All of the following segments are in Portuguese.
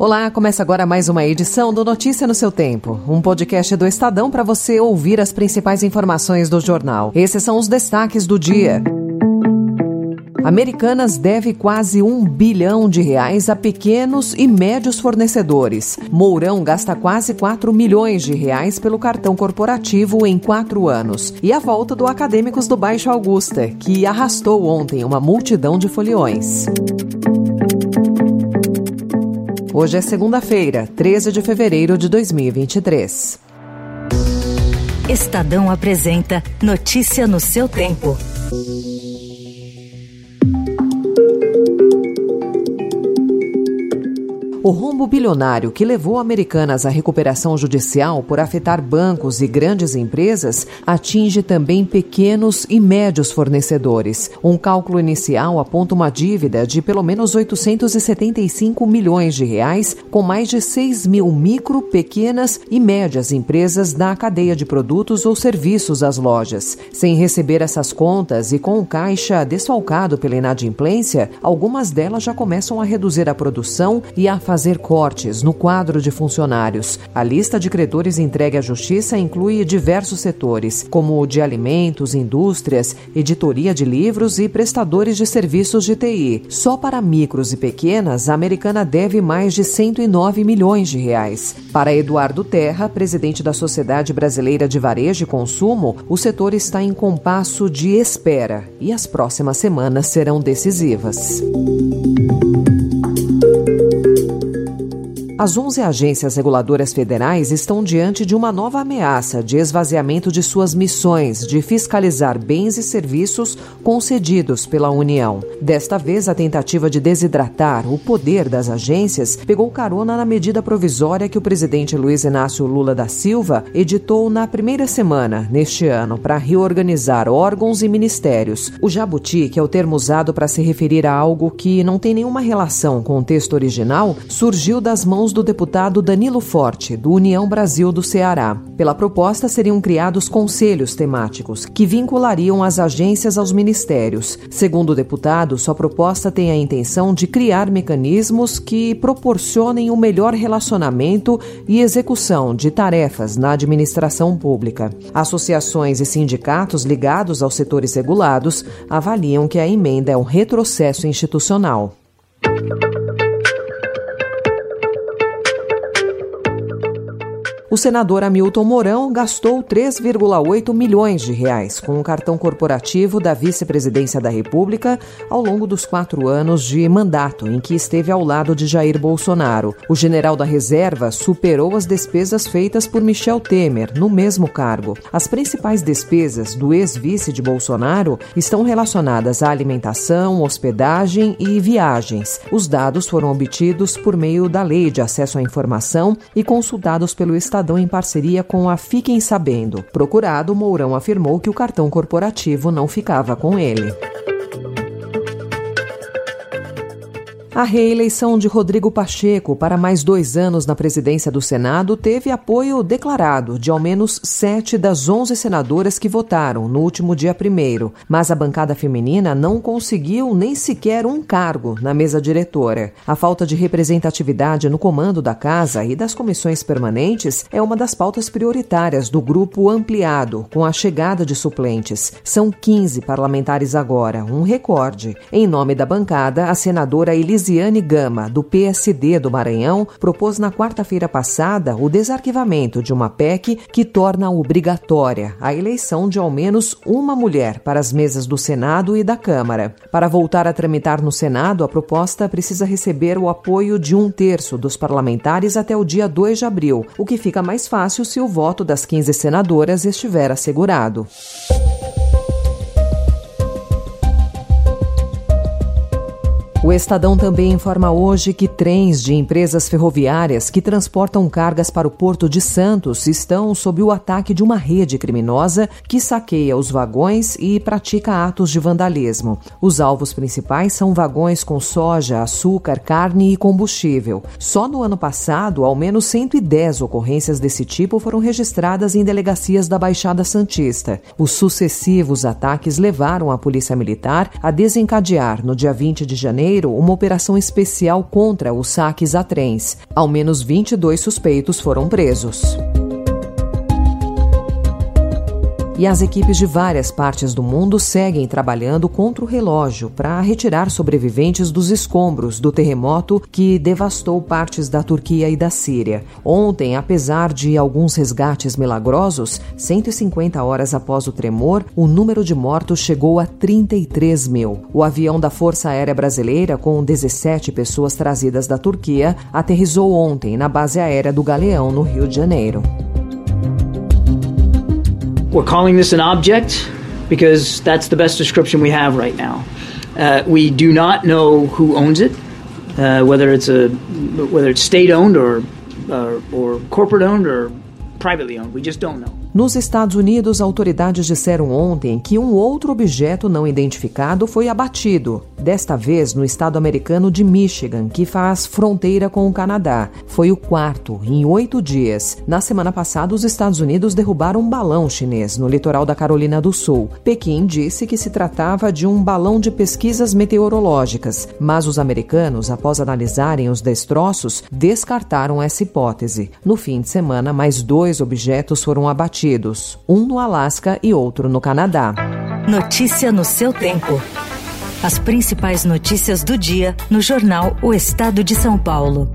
Olá, começa agora mais uma edição do Notícia no seu Tempo, um podcast do Estadão para você ouvir as principais informações do jornal. Esses são os destaques do dia. Americanas deve quase um bilhão de reais a pequenos e médios fornecedores. Mourão gasta quase 4 milhões de reais pelo cartão corporativo em quatro anos. E a volta do Acadêmicos do Baixo Augusta, que arrastou ontem uma multidão de foliões. Hoje é segunda-feira, 13 de fevereiro de 2023. Estadão apresenta Notícia no seu tempo. O rombo bilionário que levou Americanas à recuperação judicial por afetar bancos e grandes empresas atinge também pequenos e médios fornecedores. Um cálculo inicial aponta uma dívida de pelo menos 875 milhões de reais, com mais de 6 mil micro, pequenas e médias empresas da cadeia de produtos ou serviços às lojas. Sem receber essas contas e com o caixa desfalcado pela inadimplência, algumas delas já começam a reduzir a produção e a fazer cortes no quadro de funcionários. A lista de credores entregue à Justiça inclui diversos setores, como o de alimentos, indústrias, editoria de livros e prestadores de serviços de TI. Só para micros e pequenas, a americana deve mais de 109 milhões de reais. Para Eduardo Terra, presidente da Sociedade Brasileira de Varejo e Consumo, o setor está em compasso de espera e as próximas semanas serão decisivas. As 11 agências reguladoras federais estão diante de uma nova ameaça de esvaziamento de suas missões de fiscalizar bens e serviços concedidos pela União. Desta vez, a tentativa de desidratar o poder das agências pegou carona na medida provisória que o presidente Luiz Inácio Lula da Silva editou na primeira semana neste ano para reorganizar órgãos e ministérios. O jabuti, que é o termo usado para se referir a algo que não tem nenhuma relação com o texto original, surgiu das mãos mãos do deputado Danilo Forte, do União Brasil do Ceará. Pela proposta, seriam criados conselhos temáticos, que vinculariam as agências aos ministérios. Segundo o deputado, sua proposta tem a intenção de criar mecanismos que proporcionem o um melhor relacionamento e execução de tarefas na administração pública. Associações e sindicatos ligados aos setores regulados avaliam que a emenda é um retrocesso institucional. O senador Hamilton Mourão gastou 3,8 milhões de reais com o cartão corporativo da vice-presidência da República ao longo dos quatro anos de mandato em que esteve ao lado de Jair Bolsonaro. O general da reserva superou as despesas feitas por Michel Temer no mesmo cargo. As principais despesas do ex-vice de Bolsonaro estão relacionadas à alimentação, hospedagem e viagens. Os dados foram obtidos por meio da Lei de Acesso à Informação e consultados pelo Estado Estadão em parceria com a Fiquem Sabendo. Procurado, Mourão afirmou que o cartão corporativo não ficava com ele. A reeleição de Rodrigo Pacheco para mais dois anos na presidência do Senado teve apoio declarado de ao menos sete das onze senadoras que votaram no último dia primeiro, mas a bancada feminina não conseguiu nem sequer um cargo na mesa diretora. A falta de representatividade no comando da casa e das comissões permanentes é uma das pautas prioritárias do grupo ampliado, com a chegada de suplentes. São 15 parlamentares agora, um recorde. Em nome da bancada, a senadora Elise Luciane Gama, do PSD do Maranhão, propôs na quarta-feira passada o desarquivamento de uma PEC que torna obrigatória a eleição de ao menos uma mulher para as mesas do Senado e da Câmara. Para voltar a tramitar no Senado, a proposta precisa receber o apoio de um terço dos parlamentares até o dia 2 de abril, o que fica mais fácil se o voto das 15 senadoras estiver assegurado. O Estadão também informa hoje que trens de empresas ferroviárias que transportam cargas para o Porto de Santos estão sob o ataque de uma rede criminosa que saqueia os vagões e pratica atos de vandalismo. Os alvos principais são vagões com soja, açúcar, carne e combustível. Só no ano passado, ao menos 110 ocorrências desse tipo foram registradas em delegacias da Baixada Santista. Os sucessivos ataques levaram a Polícia Militar a desencadear, no dia 20 de janeiro, Uma operação especial contra os saques a trens. Ao menos 22 suspeitos foram presos. E as equipes de várias partes do mundo seguem trabalhando contra o relógio para retirar sobreviventes dos escombros do terremoto que devastou partes da Turquia e da Síria. Ontem, apesar de alguns resgates milagrosos, 150 horas após o tremor, o número de mortos chegou a 33 mil. O avião da Força Aérea Brasileira, com 17 pessoas trazidas da Turquia, aterrizou ontem na base aérea do Galeão, no Rio de Janeiro. We're calling this an object because that's the best description we have right now. Uh, we do not know who owns it, uh, whether it's a whether it's state owned or uh, or corporate owned or privately owned. We just don't know. Nos Estados Unidos, autoridades disseram ontem que um outro objeto não identificado foi abatido, desta vez no estado americano de Michigan, que faz fronteira com o Canadá. Foi o quarto em oito dias. Na semana passada, os Estados Unidos derrubaram um balão chinês no litoral da Carolina do Sul. Pequim disse que se tratava de um balão de pesquisas meteorológicas, mas os americanos, após analisarem os destroços, descartaram essa hipótese. No fim de semana, mais dois objetos foram abatidos um no Alasca e outro no Canadá. Notícia no seu tempo. As principais notícias do dia no jornal O Estado de São Paulo.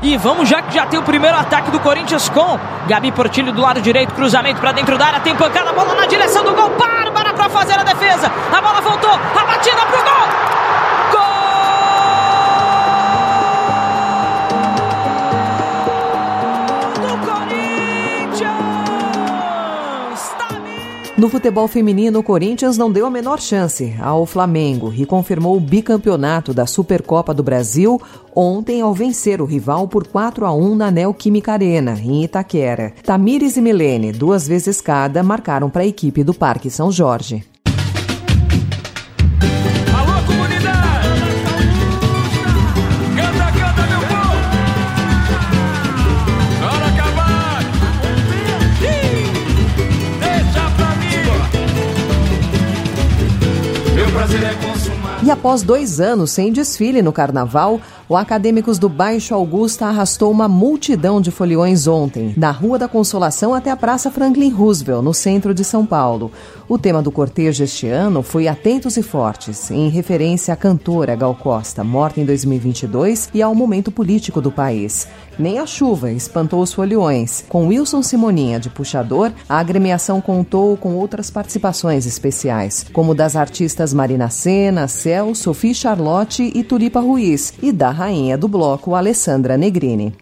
E vamos já que já tem o primeiro ataque do Corinthians com Gabi Portilho do lado direito, cruzamento para dentro da área, tem pancada, bola na direção do gol, Bárbara para fazer a defesa. A bola voltou, a batida pro gol. No futebol feminino, o Corinthians não deu a menor chance ao Flamengo e confirmou o bicampeonato da Supercopa do Brasil ontem ao vencer o rival por 4 a 1 na Neoquímica Arena, em Itaquera. Tamires e Milene, duas vezes cada, marcaram para a equipe do Parque São Jorge. E após dois anos sem desfile no carnaval, o Acadêmicos do Baixo Augusta arrastou uma multidão de foliões ontem, da Rua da Consolação até a Praça Franklin Roosevelt, no centro de São Paulo. O tema do cortejo este ano foi Atentos e Fortes, em referência à cantora Gal Costa, morta em 2022, e ao momento político do país. Nem a chuva espantou os foliões. Com Wilson Simoninha de puxador, a agremiação contou com outras participações especiais, como das artistas Marina Sena, Cel, Sophie Charlotte e Tulipa Ruiz, e da rainha do bloco, Alessandra Negrini.